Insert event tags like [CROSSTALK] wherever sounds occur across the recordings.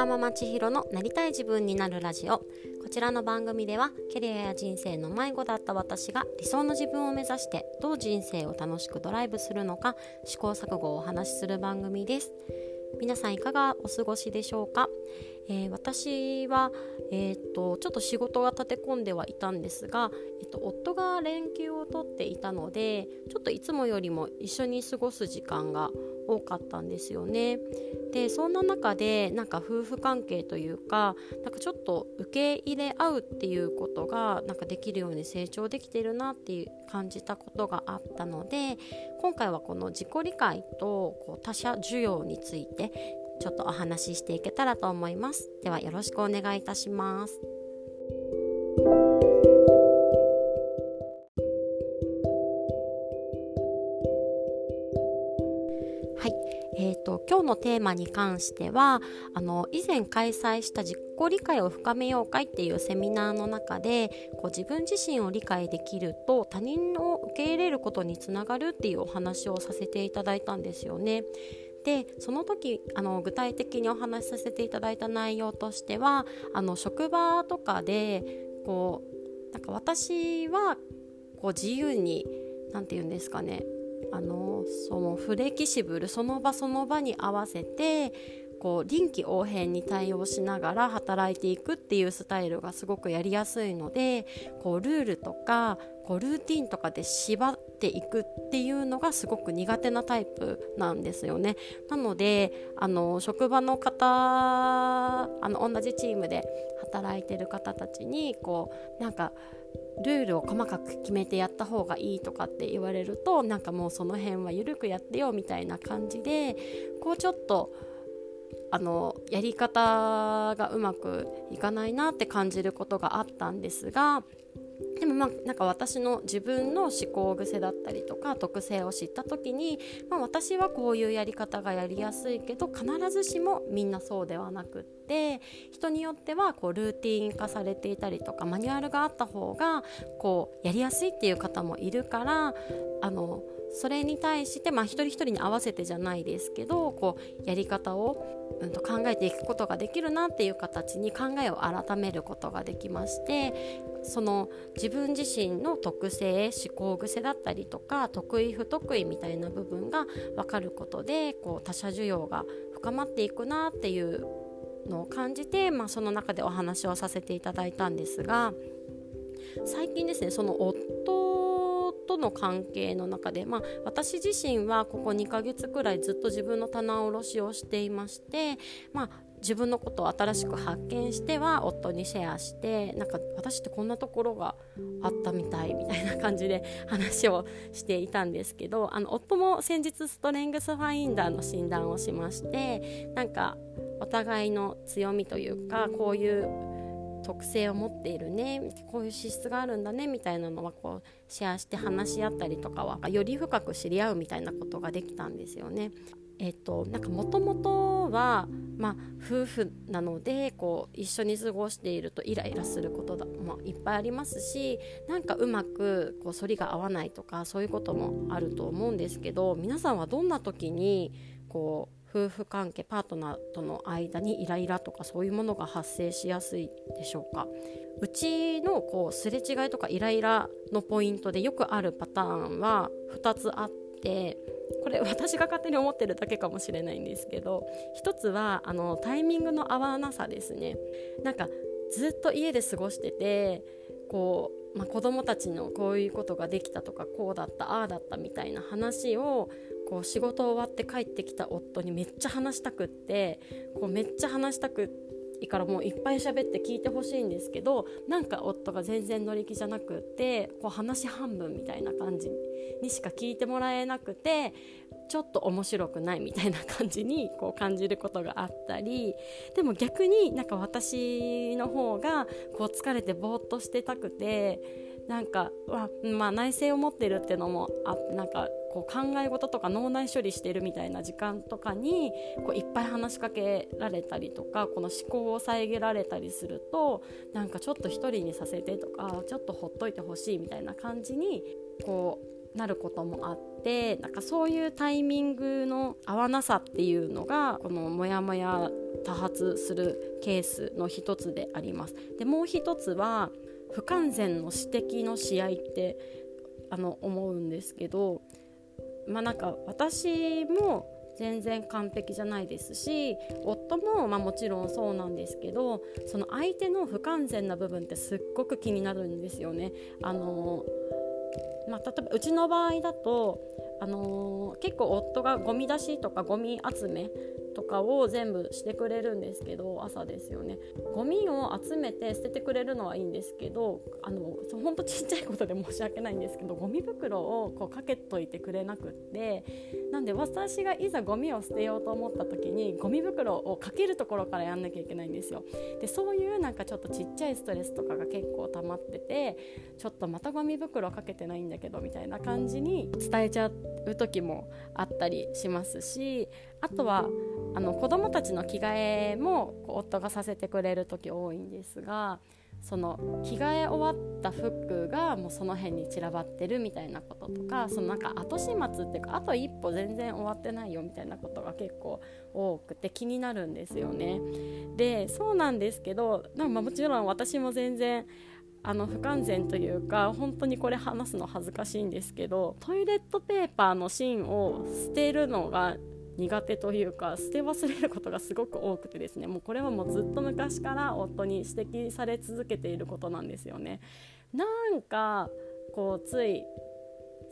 ワーママ千尋のなりたい自分になるラジオ。こちらの番組ではキャリアや人生の迷子だった私が理想の自分を目指してどう人生を楽しくドライブするのか試行錯誤をお話しする番組です。皆さんいかがお過ごしでしょうか、えー、私は、えーと、ちょっと仕事が立て込んではいたんですが、えーと、夫が連休を取っていたのでちょっといつもよりも一緒に過ごす時間が多多かったんですよね。でそんな中でなんか夫婦関係というかなんかちょっと受け入れ合うっていうことがなんかできるように成長できてるなっていう感じたことがあったので今回はこの自己理解とこう他者需要についてちょっとお話ししていけたらと思いますではよろしくお願いいたしますのテーマに関してはあの以前開催した自己理解を深めよう会っていうセミナーの中でこう自分自身を理解できると他人を受け入れることにつながるっていうお話をさせていただいたんですよね。でその時あの具体的にお話しさせていただいた内容としてはあの職場とかでこうなんか私はこう自由に何て言うんですかねあのそのフレキシブルその場その場に合わせてこう臨機応変に対応しながら働いていくっていうスタイルがすごくやりやすいのでこうルールとかこうルーティンとかで縛ていくっていうのがすごく苦手なタイプなんですよね。なのであの職場の方あの同じチームで働いてる方たちにこうなんかルールを細かく決めてやった方がいいとかって言われるとなんかもうその辺は緩くやってよみたいな感じでこうちょっとあのやり方がうまくいかないなって感じることがあったんですがでもまあなんか私の自分の思考癖だったりとか特性を知った時に、まあ、私はこういうやり方がやりやすいけど必ずしもみんなそうではなくって人によってはこうルーティン化されていたりとかマニュアルがあった方がこうやりやすいっていう方もいるからあのそれに対して、まあ、一人一人に合わせてじゃないですけどこうやり方を、うん、と考えていくことができるなっていう形に考えを改めることができましてその自分自身の特性思考癖だったりとか得意不得意みたいな部分が分かることでこう他者需要が深まっていくなっていうのを感じて、まあ、その中でお話をさせていただいたんですが最近ですねその夫との関係の中で、まあ、私自身はここ2ヶ月くらいずっと自分の棚卸しをしていまして、まあ、自分のことを新しく発見しては夫にシェアしてなんか私ってこんなところがあったみたいみたいな感じで [LAUGHS] 話をしていたんですけどあの夫も先日ストレングスファインダーの診断をしましてなんかお互いの強みというかこういう特性を持っているねこういう資質があるんだねみたいなのはこうシェアして話し合ったりとかはより深く知り合うみたいなことができたんですよね。えっと、なんかもともとは、まあ、夫婦なのでこう一緒に過ごしているとイライラすることだ、まあ、いっぱいありますしなんかうまくこう反りが合わないとかそういうこともあると思うんですけど皆さんはどんな時にこう夫婦関係パートナーとの間にイライラとかそういうものが発生しやすいでしょうか？うちのこうすれ違いとかイライラのポイントでよくあるパターンは2つあってこれ私が勝手に思ってるだけかもしれないんですけど一つはあのタイミングの合わなさですね。なんかずっと家で過ごしててこう、まあ、子供たちのこういうことができたとかこうだったああだったみたいな話をこう仕事終わって帰ってきた夫にめっちゃ話したくってこうめっちゃ話したくいいからもういっぱい喋って聞いてほしいんですけどなんか夫が全然乗り気じゃなくってこう話半分みたいな感じにしか聞いてもらえなくてちょっと面白くないみたいな感じに [LAUGHS] こう感じることがあったりでも逆になんか私の方がこう疲れてぼーっとしてたくてなんか、まあ、内省を持ってるっていうのもあってなんかこう考え事とか脳内処理してるみたいな時間とかにこういっぱい話しかけられたりとかこの思考を遮られたりするとなんかちょっと一人にさせてとかちょっとほっといてほしいみたいな感じにこうなることもあってなんかそういうタイミングの合わなさっていうのがこのモヤモヤ多発するケースの一つであります。でもう一つは不完全の指摘の試合ってあの思うんですけどまあなんか私も全然完璧じゃないですし夫もまあもちろんそうなんですけどその相手の不完全な部分ってすっごく気になるんですよね。あのまあ、例えばうちの場合だとあのー、結構夫がゴミ出しとかゴミ集めとかを全部してくれるんですけど朝ですよね。ゴミを集めて捨ててくれるのはいいんですけどあのほんとちっちゃいことで申し訳ないんですけどゴミ袋をこうかけといてくれなくってなんで私がいざゴミを捨てようと思った時にゴミ袋をかけるところからやんなきゃいけないんですよ。でそういうなんかちょっとちっちゃいストレスとかが結構溜まっててちょっとまたゴミ袋かけてないんだけどみたいな感じに伝えちゃってう時もあったりしますしあとはあの子供たちの着替えも夫がさせてくれる時多いんですがその着替え終わった服がもうその辺に散らばってるみたいなこととかそのなんか後始末っていうかあと一歩全然終わってないよみたいなことが結構多くて気になるんですよね。でそうなんですけどまあもちろん私も全然あの不完全というか本当にこれ話すの恥ずかしいんですけどトイレットペーパーの芯を捨てるのが苦手というか捨て忘れることがすごく多くてですねもうこれはもうずっと昔から夫に指摘され続けていることなんですよね。なんかこうつい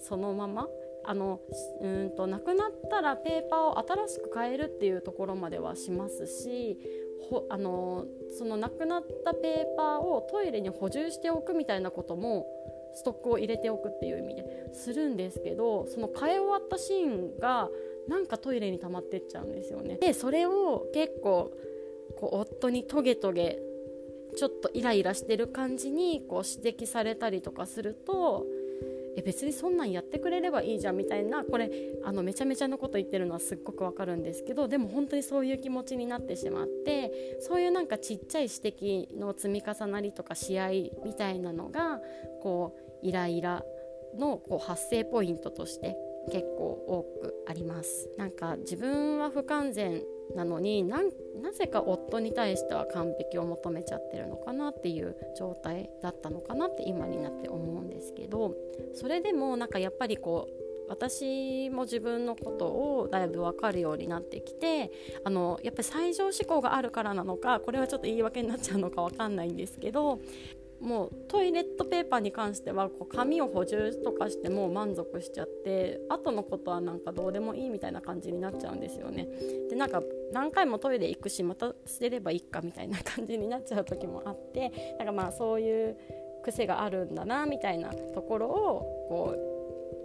そのままあのうんとなくなったらペーパーを新しく変えるっていうところまではしますしほあのそのなくなったペーパーをトイレに補充しておくみたいなこともストックを入れておくっていう意味でするんですけどその変え終わったシーンがなんかトイレに溜まってっちゃうんですよね。でそれを結構こう夫にトゲトゲちょっとイライラしてる感じにこう指摘されたりとかするとえ別にそんなんやってくれればいいじゃんみたいなこれあのめちゃめちゃのこと言ってるのはすっごくわかるんですけどでも本当にそういう気持ちになってしまってそういうなんかちっちゃい指摘の積み重なりとか試合みたいなのがこうイライラのこう発生ポイントとして結構多くあります。なんか自分は不完全なのになぜか夫に対しては完璧を求めちゃってるのかなっていう状態だったのかなって今になって思うんですけどそれでもなんかやっぱりこう私も自分のことをだいぶ分かるようになってきてあのやっぱり最上志向があるからなのかこれはちょっと言い訳になっちゃうのか分かんないんですけどもうトイレットペーパーに関してはこう紙を補充とかしても満足しちゃって後のことはなんかどうでもいいみたいな感じになっちゃうんですよね。でなんか何回もトイレ行くしまた捨てればいいかみたいな感じになっちゃう時もあってなんかまあそういう癖があるんだなみたいなところをこ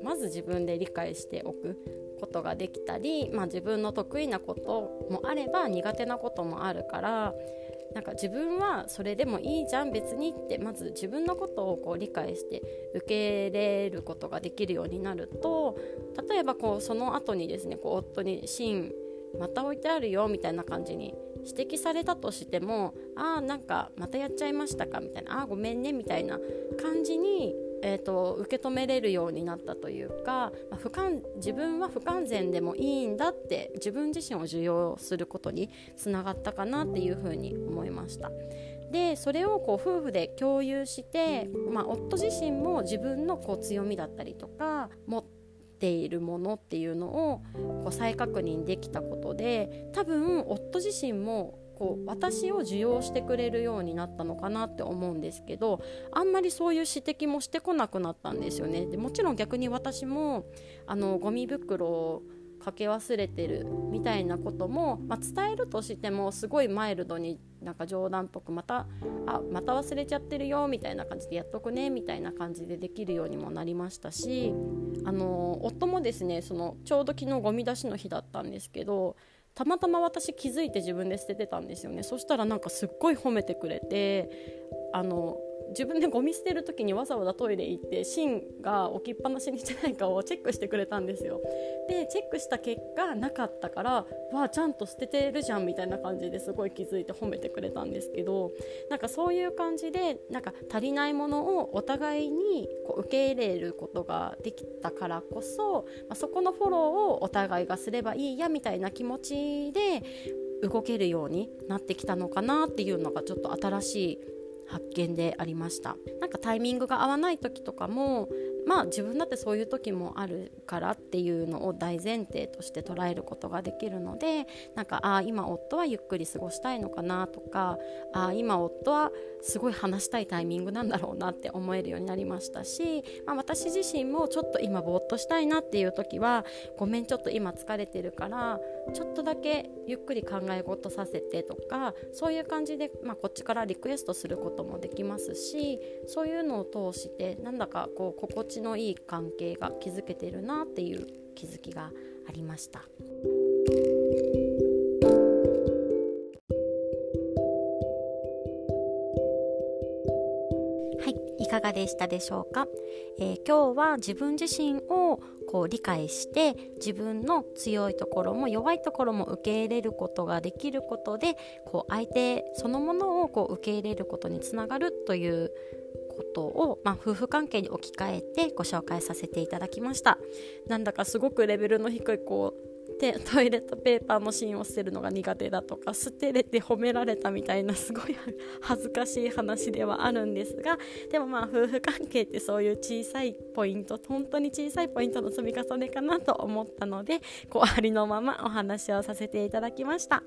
うまず自分で理解しておくことができたり、まあ、自分の得意なこともあれば苦手なこともあるからなんか自分はそれでもいいじゃん別にってまず自分のことをこう理解して受け入れることができるようになると例えばこうその後にですねこう夫に「シーンまた置いてあるよ」みたいな感じに指摘されたとしても「ああなんかまたやっちゃいましたか」みたいな「ああごめんね」みたいな感じにえーと、受け止めれるようになったというか、まあ、不完自分は不完全でもいいんだって自分自身を受容することにつながったかなっていうふうに思いました。でそれをこう夫婦で共有して、まあ、夫自身も自分のこう強みだったりとか持っているものっていうのをこう再確認できたことで多分夫自身もこう私を受容してくれるようになったのかなって思うんですけどあんまりそういう指摘もしてこなくなったんですよね。でもちろん逆に私もあのゴミ袋をかけ忘れてるみたいなことも、まあ、伝えるとしてもすごいマイルドになんか冗談っぽくまたあまた忘れちゃってるよみたいな感じでやっとくねみたいな感じでできるようにもなりましたしあの夫もですねそのちょうど昨日ゴミ出しの日だったんですけどたまたま私気づいて自分で捨ててたんですよね。そしたらなんかすっごい褒めてくれてあの自分でゴミ捨てる時にわざわざトイレ行って芯が置きっぱなしにしてないかをチェックしてくれたんですよ。でチェックした結果なかったからわあちゃんと捨ててるじゃんみたいな感じですごい気づいて褒めてくれたんですけどなんかそういう感じでなんか足りないものをお互いにこう受け入れることができたからこそ、まあ、そこのフォローをお互いがすればいいやみたいな気持ちで動けるようになってきたのかなっていうのがちょっと新しい発見でありました。なんかタイミングが合わない時とかもまあ自分だってそういう時もあるからっていうのを大前提として捉えることができるのでなんかああ今夫はゆっくり過ごしたいのかなとかああ今夫はすごい話したいタイミングなんだろうなって思えるようになりましたし、まあ、私自身もちょっと今ぼーっとしたいなっていう時はごめんちょっと今疲れてるからちょっとだけゆっくり考え事させてとかそういう感じで、まあ、こっちからリクエストすることもできますしそういうのを通してなんだかこう心地のいい関係が築けてるなっていう気づきがありました。はいかがでしたでしょうか、えー、今日は自分自身をこう理解して自分の強いところも弱いところも受け入れることができることでこう相手そのものをこう受け入れることにつながるということを、まあ、夫婦関係に置き換えてご紹介させていただきました。なんだかすごくレベルの低いこうて [LAUGHS] トイレットペーパーの芯を捨てるのが苦手だとか捨てれて褒められたみたいなすごい恥ずかしい話ではあるんですがでもまあ夫婦関係ってそういう小さいポイント本当に小さいポイントの積み重ねかなと思ったのでこうありのままお話をさせていただきました。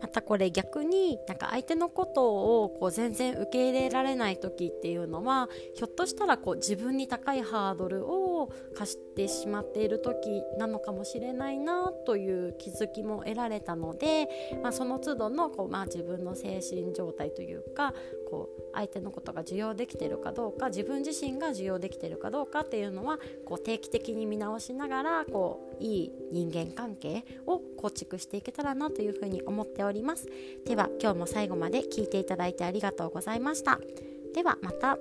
またこれ逆になんか相手のことをこう全然受け入れられない時っていうのはひょっとしたらこう自分に高いハードルを課してしまっている時なのかもしれないなという気づきも得られたので、まあ、その都度のこう、まあ、自分の精神状態というかこう相手のことが受容できてるかどうか自分自身が受容できてるかどうかっていうのはこう定期的に見直しながらこういい人間関係を構築していけたらなというふうに思っておりますでは今日も最後まで聞いていただいてありがとうございましたではまた。